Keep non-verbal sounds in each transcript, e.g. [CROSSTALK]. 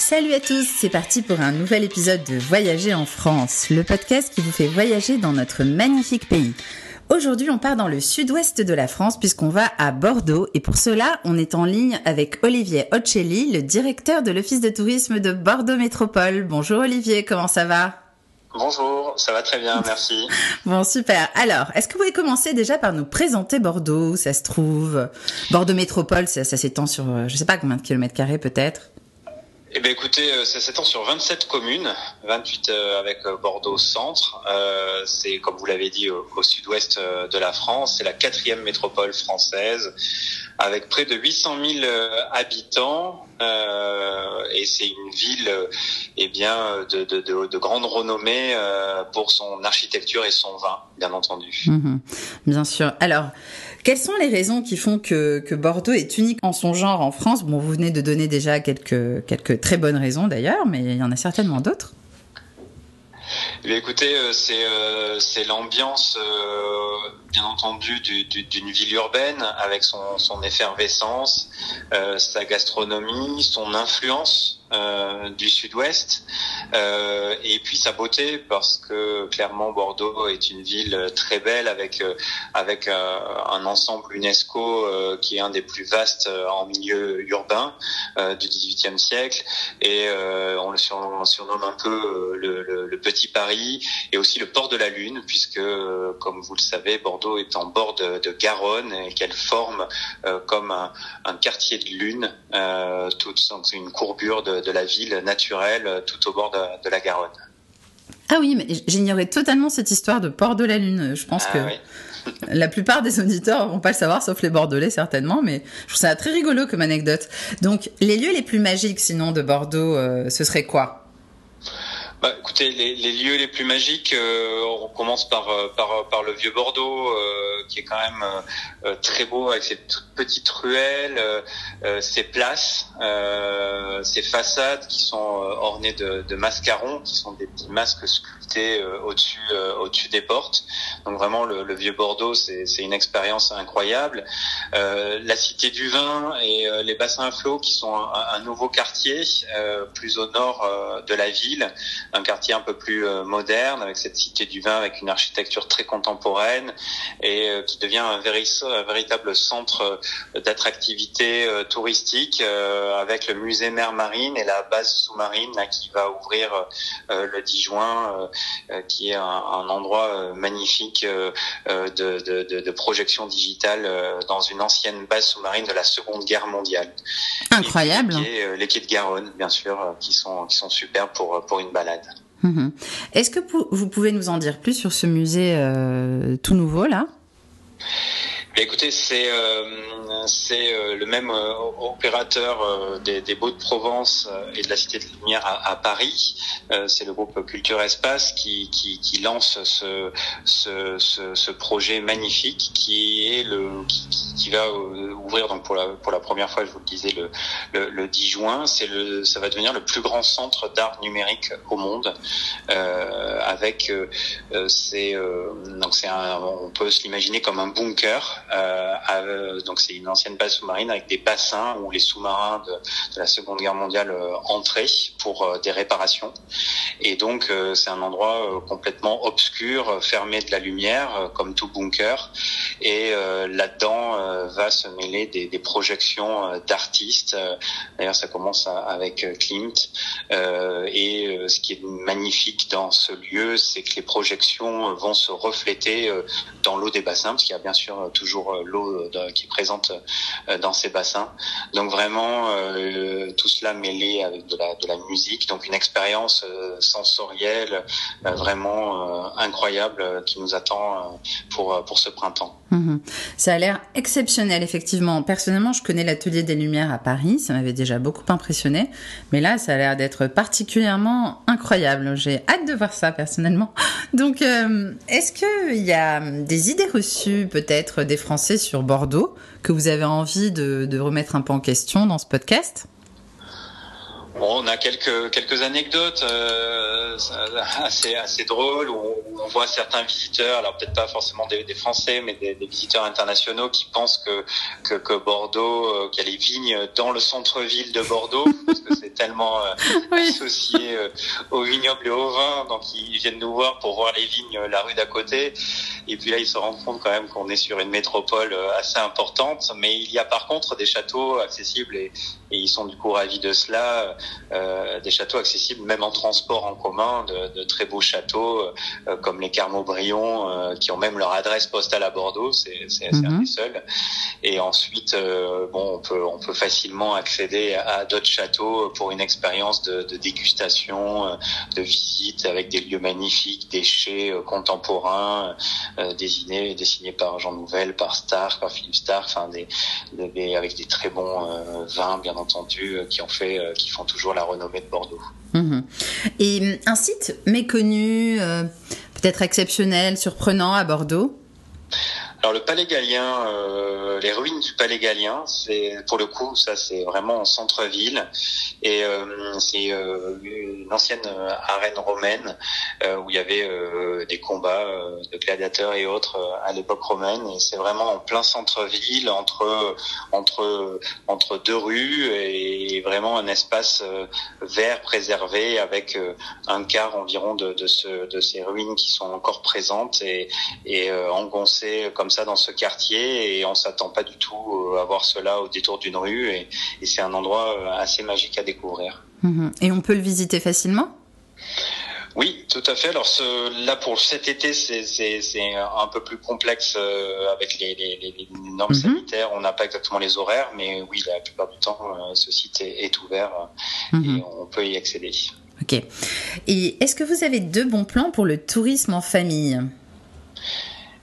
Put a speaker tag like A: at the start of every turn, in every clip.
A: Salut à tous, c'est parti pour un nouvel épisode de Voyager en France, le podcast qui vous fait voyager dans notre magnifique pays. Aujourd'hui, on part dans le sud-ouest de la France puisqu'on va à Bordeaux et pour cela, on est en ligne avec Olivier Ocelli, le directeur de l'Office de tourisme de Bordeaux Métropole. Bonjour Olivier, comment ça va?
B: Bonjour, ça va très bien, merci. [LAUGHS]
A: bon, super. Alors, est-ce que vous pouvez commencer déjà par nous présenter Bordeaux, où ça se trouve? Bordeaux Métropole, ça, ça s'étend sur, euh, je sais pas combien de kilomètres carrés peut-être?
B: Eh bien, écoutez, euh, ça s'étend sur 27 communes, 28 euh, avec euh, Bordeaux centre. c'est, comme vous l'avez dit, au, sud-ouest de la France. C'est la quatrième métropole française, avec près de 800 000 habitants. et c'est une ville, eh bien, de, de, de, de, grande renommée pour son architecture et son vin, bien entendu.
A: Mhm. bien sûr. Alors. Quelles sont les raisons qui font que, Bordeaux est unique en son genre en France? Bon, vous venez de donner déjà quelques, quelques très bonnes raisons d'ailleurs, mais il y en a certainement d'autres.
B: Eh écoutez, euh, c'est euh, l'ambiance, euh, bien entendu, d'une ville urbaine avec son, son effervescence, sa gastronomie, son influence euh, du sud-ouest. Euh, et puis sa beauté parce que clairement Bordeaux est une ville très belle avec euh, avec euh, un ensemble UNESCO qui est un des plus vastes en milieu urbain du XVIIIe siècle. Et on le surnomme un peu le, le, le, petit Paris et aussi le port de la Lune puisque comme vous le savez Bordeaux est en bord de, de Garonne et qu'elle forme comme un, un, quartier de lune toute une courbure de de la ville naturelle euh, tout au bord de, la Garonne.
A: Ah oui, mais j'ignorais totalement cette histoire de port de la Lune. Je pense ah que [LAUGHS] la plupart des auditeurs vont pas le savoir, sauf les Bordelais certainement, mais je trouve ça très rigolo comme anecdote. Donc, les lieux les plus magiques sinon de Bordeaux, euh, ce serait quoi?
B: Bah, écoutez, les, lieux les plus magiques, euh, on commence par, par, par le vieux Bordeaux, euh, qui est quand même euh, très beau avec ses petites ruelles, ses places, ses façades qui sont ornées de, mascarons, qui sont des petits masques sculptés au-dessus des portes. Donc vraiment, le, vieux Bordeaux, c'est une expérience incroyable. la cité du vin et les bassins à flot, qui sont un nouveau quartier plus au nord de la ville un quartier un peu plus euh, moderne avec cette cité du vin avec une architecture très contemporaine et euh, qui devient un, véritable centre euh, d'attractivité touristique avec le musée mer marine et la base sous-marine qui va ouvrir le 10 juin qui est un, endroit magnifique de, de, de, projection digitale dans une ancienne base sous-marine de la Seconde Guerre mondiale.
A: Incroyable.
B: les quais de Garonne, bien sûr, qui sont qui sont super pour pour une balade.
A: Mhm. Est-ce que vous pouvez nous en dire plus sur ce musée euh, tout nouveau là?
B: Écoutez, c'est euh, euh, le même opérateur des, Beaux de Provence et de la Cité de Lumière à, Paris. c'est le groupe Culture Espace qui, lance ce, projet magnifique qui, qui, va donc pour la première fois, je vous le disais le le, le 10 juin. C'est le ça va devenir le plus grand centre d'art numérique au monde avec c'est donc c'est on peut se l'imaginer comme un bunker euh, donc c'est une ancienne base sous-marine avec des bassins où les sous-marins de, de, la Seconde Guerre mondiale euh, entraient pour euh, des réparations. Et donc euh, c'est un endroit complètement obscur, fermé de la lumière, comme tout bunker. Et là-dedans va se mêler des, projections d'artistes. D'ailleurs ça commence avec Klimt. et ce qui est magnifique dans ce lieu, c'est que les projections vont se refléter dans l'eau des bassins, parce qu'il y a bien sûr toujours l'eau qui est présente euh, dans ces bassins. Donc vraiment euh, tout cela mêlé avec de la, musique, donc une expérience euh, sensorielle vraiment incroyable qui nous attend pour, pour ce printemps.
A: Mhm. Ça a l'air exceptionnel, effectivement. Personnellement, je connais l'Atelier des Lumières à Paris, ça m'avait déjà beaucoup impressionné, mais là, ça a l'air d'être particulièrement incroyable. J'ai hâte de voir ça, personnellement. [LAUGHS] Donc, est-ce qu'il y a des idées reçues, peut-être, des Français sur Bordeaux que vous avez envie de, de remettre un peu en question dans ce podcast?
B: Bon, on a quelques quelques anecdotes euh, assez assez drôles où on, voit certains visiteurs, alors peut-être pas forcément des, des Français, mais des, des, visiteurs internationaux qui pensent que que, que Bordeaux, euh, qu'il y a les vignes dans le centre-ville de Bordeaux, [LAUGHS] parce que c'est tellement associés au vignoble et au vin, donc ils viennent nous voir pour voir les vignes la rue d'à côté. Et puis là, ils se rendent compte quand même qu'on est sur une métropole assez importante. Mais il y a par contre des châteaux accessibles et, et ils sont du coup ravis de cela. Euh, des châteaux accessibles même en transport en commun, de, de très beaux châteaux euh, comme les Carmaux-Brion, euh, qui ont même leur adresse postale à Bordeaux, c'est mm -hmm. un des seuls. Et ensuite, euh, bon, on peut on peut facilement accéder à, d'autres châteaux pour une expérience de, de, dégustation, de visite avec des lieux magnifiques, des chais contemporains, dessinés dessinés par Jean Nouvel, par Stark, par Philippe Stark, enfin des, des, avec des très bons vins bien entendu, euh, qui ont fait, euh, qui font toujours la renommée de Bordeaux.
A: Mmh. Et un site méconnu, euh, peut-être exceptionnel, surprenant à Bordeaux?
B: Alors le Palais Gallien, euh, les ruines du Palais Gallien, c'est pour le coup ça c'est vraiment en centre-ville. Et euh, c'est euh, une ancienne arène romaine où il y avait des combats de gladiateurs et autres à l'époque romaine. Et c'est vraiment en plein centre-ville entre entre entre deux rues et vraiment un espace vert préservé avec un quart environ de de, ce, de ces ruines qui sont encore présentes et et engoncées comme ça dans ce quartier et on s'attend pas du tout à voir cela au détour d'une rue et, et c'est un endroit assez magique à découvrir.
A: Mmh. Et on peut le visiter facilement?
B: Oui, tout à fait. Alors ce, là pour cet été, c'est un peu plus complexe euh, avec les, les, les normes mmh. sanitaires. On n'a pas exactement les horaires, mais oui, la plupart du temps, euh, ce site est, est ouvert mmh. et on peut y accéder.
A: Ok. Et est-ce que vous avez deux bons plans pour le tourisme en famille?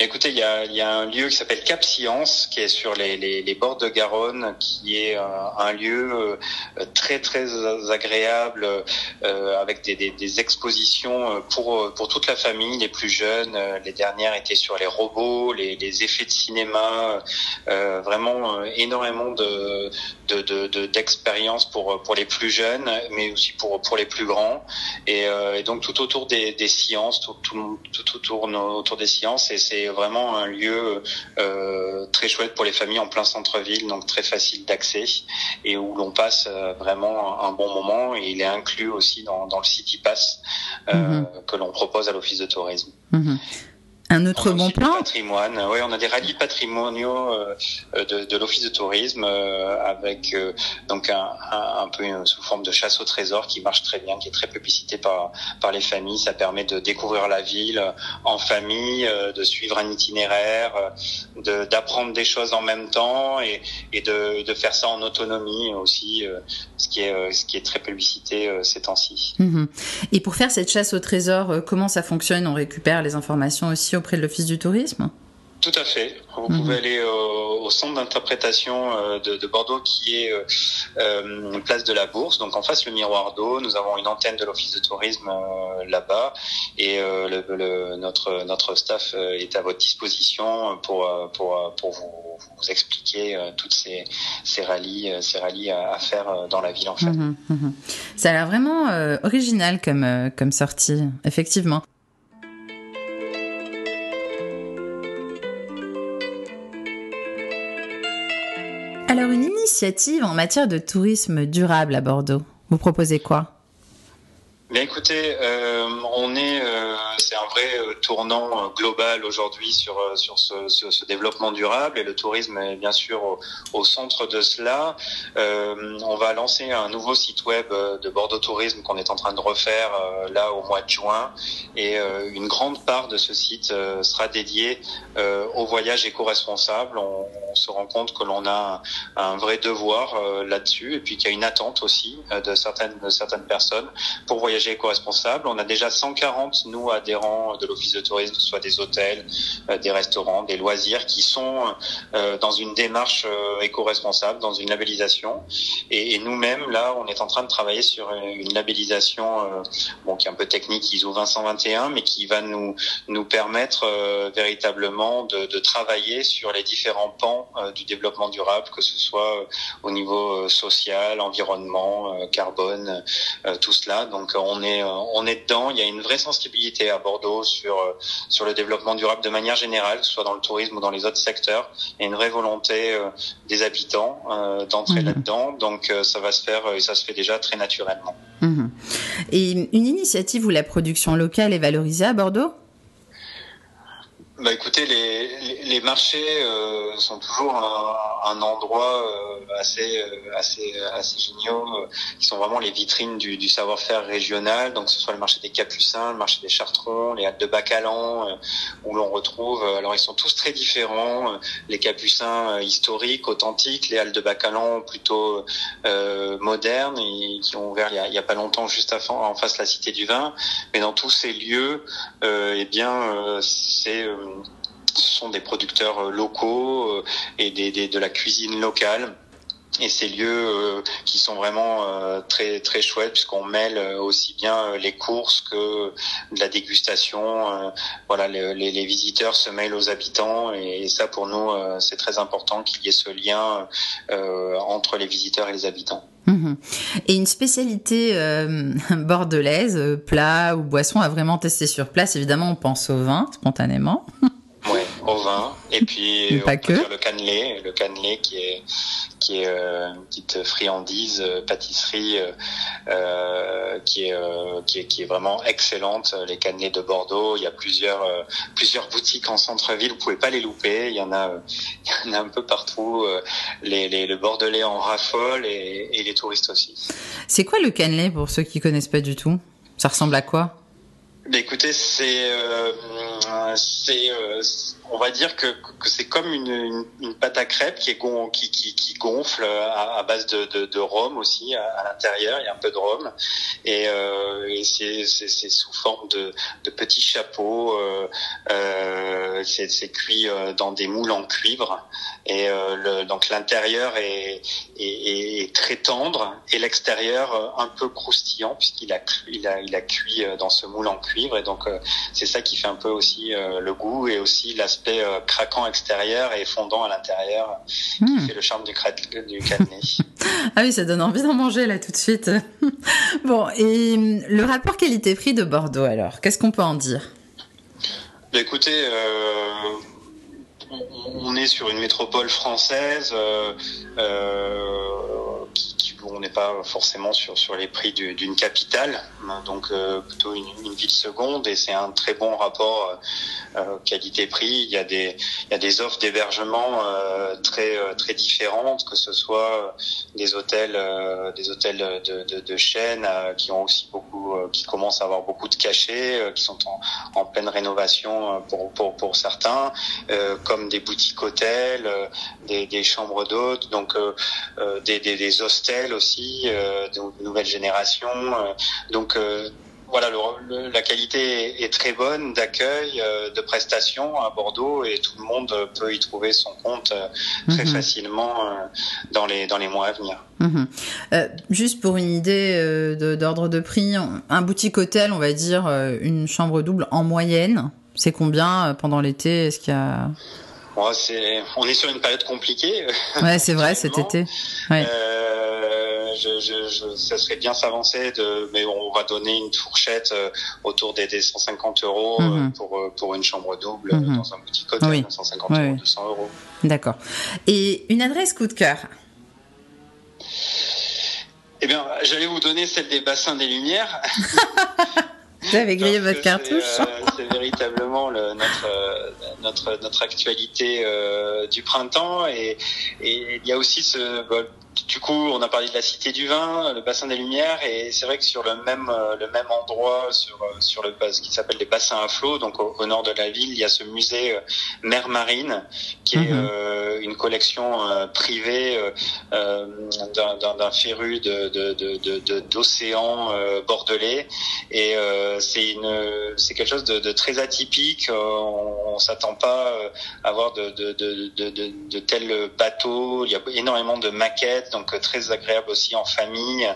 B: Écoutez, il y a, y a un lieu qui s'appelle Cap Science, qui est sur les, les, les bords de Garonne, qui est un, un lieu euh, très très agréable, euh, avec des, des, des, expositions pour pour toute la famille, les plus jeunes. Les dernières étaient sur les robots, les, les effets de cinéma, euh, vraiment énormément de d'expériences de, de, pour pour les plus jeunes, mais aussi pour pour les plus grands. Et, et donc tout autour des, des sciences, tout, tout, tout autour autour des sciences, et c'est vraiment un lieu euh, très chouette pour les familles en plein centre-ville, donc très facile d'accès et où l'on passe euh, vraiment un bon moment. Et il est inclus aussi dans, dans le City Pass euh, mm -hmm. que l'on propose à l'Office de tourisme.
A: Mm -hmm. Un autre bon plan
B: patrimoine. Oui, on a des rallyes patrimoniaux euh, de, de l'Office de tourisme euh, avec euh, donc un, un, un, peu sous forme de chasse au trésor qui marche très bien, qui est très publicité par, par les familles. Ça permet de découvrir la ville en famille, de suivre un itinéraire, d'apprendre des choses en même temps et, et de, de, faire ça en autonomie aussi, ce qui est, ce qui est très publicité ces temps-ci.
A: Mmh. Et pour faire cette chasse au trésor, comment ça fonctionne? On récupère les informations aussi auprès de l'Office du tourisme
B: Tout à fait. Vous mmh. pouvez aller au, au centre d'interprétation euh, de, de, Bordeaux qui est euh, euh, place de la Bourse, donc en face le miroir d'eau. Nous avons une antenne de l'Office de tourisme euh, là-bas et le, le, notre, notre staff est à votre disposition pour, pour, pour vous, vous expliquer toutes ces, ces rallyes, ces rallyes à, à, faire dans la ville en fait.
A: Mmh, mmh. Ça a l'air vraiment original comme, comme sortie, effectivement. Alors, une initiative en matière de tourisme durable à Bordeaux, vous proposez quoi?
B: Écoutez, euh, on est, euh, c'est un vrai euh, tournant global aujourd'hui sur sur ce, ce, développement durable et le tourisme est bien sûr au, au centre de cela. Euh, on va lancer un nouveau site web de Bordeaux Tourisme qu'on est en train de refaire euh, là au mois de juin et euh, une grande part de ce site sera dédiée au voyage éco-responsable. On, se rend compte que l'on a un, vrai devoir là-dessus et puis qu'il y a une attente aussi de certaines de certaines personnes pour voyager éco-responsable. On a déjà 140, nous, adhérents de l'Office de tourisme, soit des hôtels, euh, des restaurants, des loisirs, qui sont euh, dans une démarche euh, éco-responsable, dans une labellisation. Et, nous-mêmes, là, on est en train de travailler sur une labellisation qui est un peu technique, ISO 2121, mais qui va nous, nous permettre véritablement de, de, travailler sur les différents pans du développement durable, que ce soit au niveau social, environnement, carbone, tout cela. Donc, on on est on est dedans. Il y a une vraie sensibilité à Bordeaux sur sur le développement durable de manière générale, soit dans le tourisme ou dans les autres secteurs. Il y a une vraie volonté des habitants d'entrer mhm. là-dedans. Donc ça va se faire et ça se fait déjà très naturellement.
A: Mhm. Et une initiative où la production locale est valorisée à Bordeaux?
B: Bah écoutez, les, les, marchés euh, sont toujours un, endroit euh, assez euh, assez assez géniaux, qui sont vraiment les vitrines du, du savoir-faire régional. Donc ce soit le marché des Capucins, le marché des Chartrons, les halles de Bacalan, où l'on retrouve. Alors ils sont tous très différents. Les Capucins historiques, authentiques, les halles de Bacalan plutôt modernes, et qui ont ouvert il y a, pas longtemps juste en face la Cité du Vin. Mais dans tous ces lieux, eh bien c'est ce sont des producteurs euh, locaux euh, et des, de la cuisine locale et ces lieux euh, qui sont vraiment très très chouettes puisqu'on mêle aussi bien les courses que de la dégustation voilà les, les, visiteurs se mêlent aux habitants et, ça pour nous c'est très important qu'il y ait ce lien entre les visiteurs et les habitants
A: mhm. Et une spécialité [LAUGHS] bordelaise, plat ou boisson à vraiment tester sur place, évidemment on pense au vin spontanément.
B: au vin et puis on peut le cannelé, le cannelé qui est qui est euh, une petite friandise, euh, pâtisserie euh, qui est qui est qui est vraiment excellente. Les cannelés de Bordeaux, il y a plusieurs plusieurs boutiques en centre-ville, vous pouvez pas les louper. Il y en a [LAUGHS] il y en a un peu partout. Les, les le bordelais en raffole et, et les touristes aussi.
A: C'est quoi le cannelé pour ceux qui connaissent pas du tout? Ça ressemble à quoi?
B: Bah, écoutez, c'est c'est on va dire que, que c'est comme une, une, pâte à crêpes qui, gonfle à, base de, de, rhum aussi à, l'intérieur. Il y a un peu de rhum et, euh, c'est, sous forme de, de petits chapeaux. Euh, euh, c'est, cuit dans des moules en cuivre et donc l'intérieur est, est, très tendre et l'extérieur un peu croustillant puisqu'il a, il a, il a cuit dans ce moule en cuivre et donc c'est ça qui fait un peu aussi le goût et aussi la aspect euh, craquant extérieur et fondant à l'intérieur qui hmm. fait le charme du, du [LAUGHS]
A: ah oui, ça donne envie d'en manger là tout de suite. [LAUGHS] bon, et hum, le rapport qualité-prix de Bordeaux alors, qu'est-ce qu'on peut en dire?
B: Bah, Écoutez, euh, on est sur une métropole française euh, on n'est pas forcément sur sur les prix d'une capitale, hein, donc plutôt une, ville seconde, et c'est un très bon rapport euh, qualité-prix. Il y a des il y a des offres d'hébergement euh, très euh, très différentes, que ce soit des hôtels des hôtels de, de, de chaîne qui ont aussi beaucoup qui commencent à avoir beaucoup de cachets, qui sont en, en pleine rénovation pour pour pour certains, comme des boutiques hôtels, des, des chambres d'hôtes, donc des, des, des hostels aussi de nouvelle génération. donc voilà, la qualité est très bonne d'accueil, euh, de prestations à Bordeaux et tout le monde peut y trouver son compte euh, très mhm. facilement euh, dans les dans les mois à venir.
A: Mhm. juste pour une idée d'ordre de, prix, un boutique hôtel, on va dire une chambre double en moyenne, c'est combien pendant l'été? Est-ce qu'il y a
B: on est sur une période compliquée.
A: Ouais, c'est vrai, [LAUGHS] cet été. Ouais
B: je, je, je, ça serait bien s'avancer, de, mais on va donner une fourchette euh, autour des, des 150 euros euh, mhm. pour, euh, pour une chambre double mhm. dans un petit hôtel, oui. 150 euros, 200 euros.
A: D'accord. Et une adresse coup de cœur?
B: Eh bien, j'allais vous donner celle des bassins des Lumières. [LAUGHS]
A: Vous avez grillé votre cartouche.
B: c'est véritablement le, notre, notre, notre actualité euh, du printemps et, et il y a aussi ce, du coup, on a parlé de la Cité du Vin, le bassin des Lumières, et c'est vrai que sur le même euh, le même endroit, sur euh, sur le ce qui s'appelle les bassins à flot, donc au, nord de la ville, il y a ce musée euh, mer marine, qui est mhm. une collection privée d'un féru de d'océan bordelais, et c'est une, c'est quelque chose de, de très atypique. on, on s'attend pas à avoir de, de, de, de, de tels bateaux. Il y a énormément de maquettes, donc très agréable aussi en famille.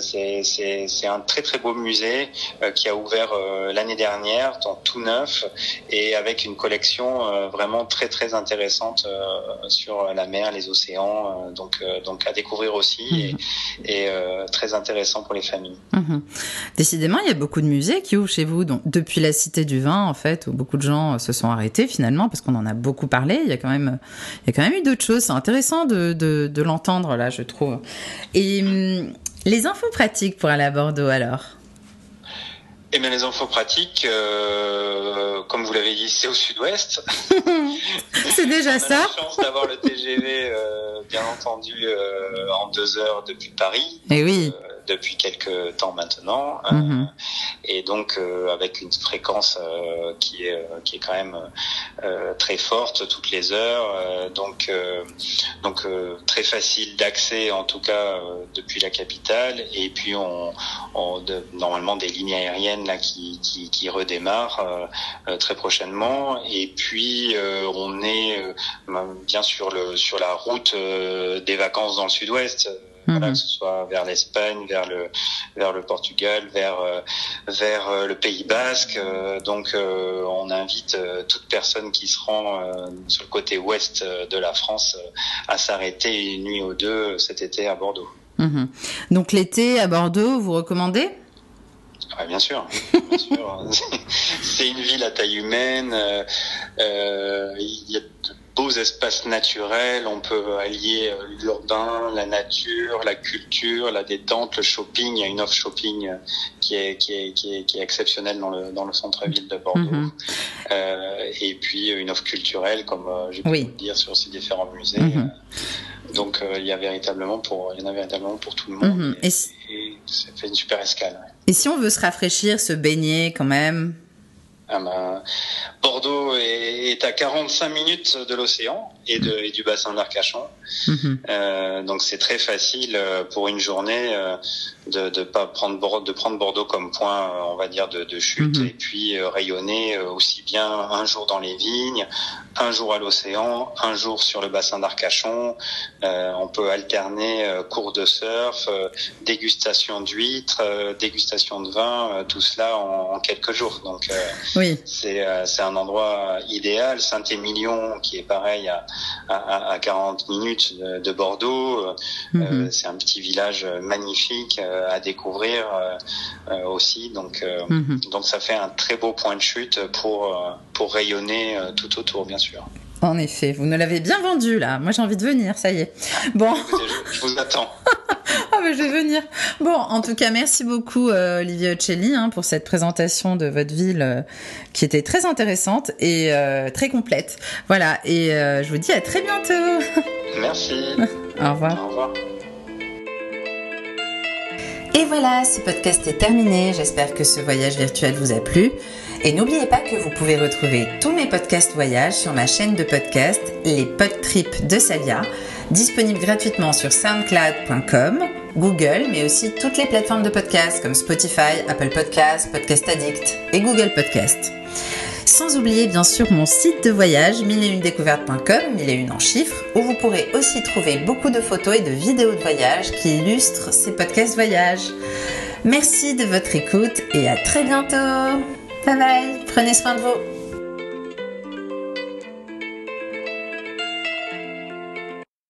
B: c'est, un très très beau musée qui a ouvert l'année dernière, donc tout neuf, et avec une collection vraiment très très intéressante sur la mer, les océans. donc donc à découvrir aussi et, et très intéressant pour les familles.
A: Mhm. Décidément, il y a beaucoup de musées qui ouvrent chez vous. Donc, depuis la Cité du Vin, en fait, où beaucoup de gens se sont arrêtés finalement, parce qu'on en a beaucoup parlé. Il y a quand même, il y a quand même eu d'autres choses. C'est intéressant de, de, de l'entendre là, je trouve. Et hum, les infos pratiques pour aller à Bordeaux alors?
B: Eh bien, les infos pratiques, euh, comme vous l'avez dit, c'est au sud-ouest. [LAUGHS]
A: c'est déjà ça.
B: On a la chance d'avoir le TGV, euh, bien entendu, euh, en deux heures depuis Paris.
A: Et eh oui.
B: Depuis quelques temps maintenant, mm-hmm. et donc avec une fréquence qui est qui est quand même très forte toutes les heures, donc donc très facile d'accès en tout cas depuis la capitale, et puis on, on de, normalement des lignes aériennes là qui qui, qui redémarrent très prochainement, et puis on est bien sur le sur la route des vacances dans le sud-ouest voilà, mhm. que ce soit vers l'Espagne, vers le vers le Portugal, vers euh, vers euh, le Pays Basque. Euh, donc on invite toute personne qui se rend sur le côté ouest de la France à s'arrêter une nuit ou deux cet été à Bordeaux.
A: Mhm. Donc l'été à Bordeaux, vous recommandez?
B: Ah, bien sûr, bien sûr. [LAUGHS] c'est une ville à taille humaine. Euh, il y a beaux espaces naturels. On peut allier euh, l'urbain, la nature, la culture, la détente, le shopping. Il y a une offre shopping euh, qui est qui est qui est, qui est exceptionnelle dans le dans le centre-ville de Bordeaux. Mm-hmm. euh, et puis une offre culturelle, comme euh, j'ai pu oui. dire sur ces différents musées. Mm-hmm. Donc il y a véritablement pour il y en a véritablement pour tout le monde. Et, et, ça fait une super escale.
A: Et si on veut se rafraîchir, se baigner quand même
B: ah ben, Bordeaux est, est, à 45 minutes de l'océan et, de, et du bassin d'Arcachon. Mm-hmm. Euh, donc c'est très facile euh, pour une journée euh, de, de pas prendre Bordeaux, de prendre Bordeaux comme point, euh, on va dire, de, de chute mm-hmm. et puis euh, rayonner aussi bien un jour dans les vignes, un jour à l'océan, un jour sur le bassin d'Arcachon. on peut alterner cours de surf, dégustation d'huîtres, dégustation de vin, tout cela en, en, quelques jours. Donc
A: oui.
B: c'est c'est un endroit idéal. Saint-Émilion qui est pareil à à, à 40 minutes de, de Bordeaux. Mm -hmm. c'est un petit village magnifique euh, à découvrir euh, aussi. Donc, mm -hmm. donc ça fait un très beau point de chute pour, pour rayonner tout autour, bien sûr.
A: En effet, vous nous l'avez bien vendu là. Moi j'ai envie de venir, ça y est. Bon.
B: je, vous attends. [LAUGHS]
A: mais je vais venir. Bon, en tout cas, merci beaucoup euh, Olivier Ocelli hein, pour cette présentation de votre ville euh, qui était très intéressante et euh, très complète. Voilà, et euh, je vous dis à très bientôt. [LAUGHS]
B: Merci.
A: Au revoir.
B: Au revoir.
A: Et voilà, ce podcast est terminé. J'espère que ce voyage virtuel vous a plu. Et n'oubliez pas que vous pouvez retrouver tous mes podcasts voyages sur ma chaîne de podcast Les Podtrips de Savia, disponible gratuitement sur soundcloud.com, Google, mais aussi toutes les plateformes de podcasts comme Spotify, Apple Podcasts, Podcast Addict et Google Podcasts. Sans oublier bien sûr mon site de voyage 1001découvertes.com, 1001 en chiffres, où vous pourrez aussi trouver beaucoup de photos et de vidéos de voyage qui illustrent ces podcasts voyages. Merci de votre écoute et à très bientôt Bye bye, prenez soin de vous.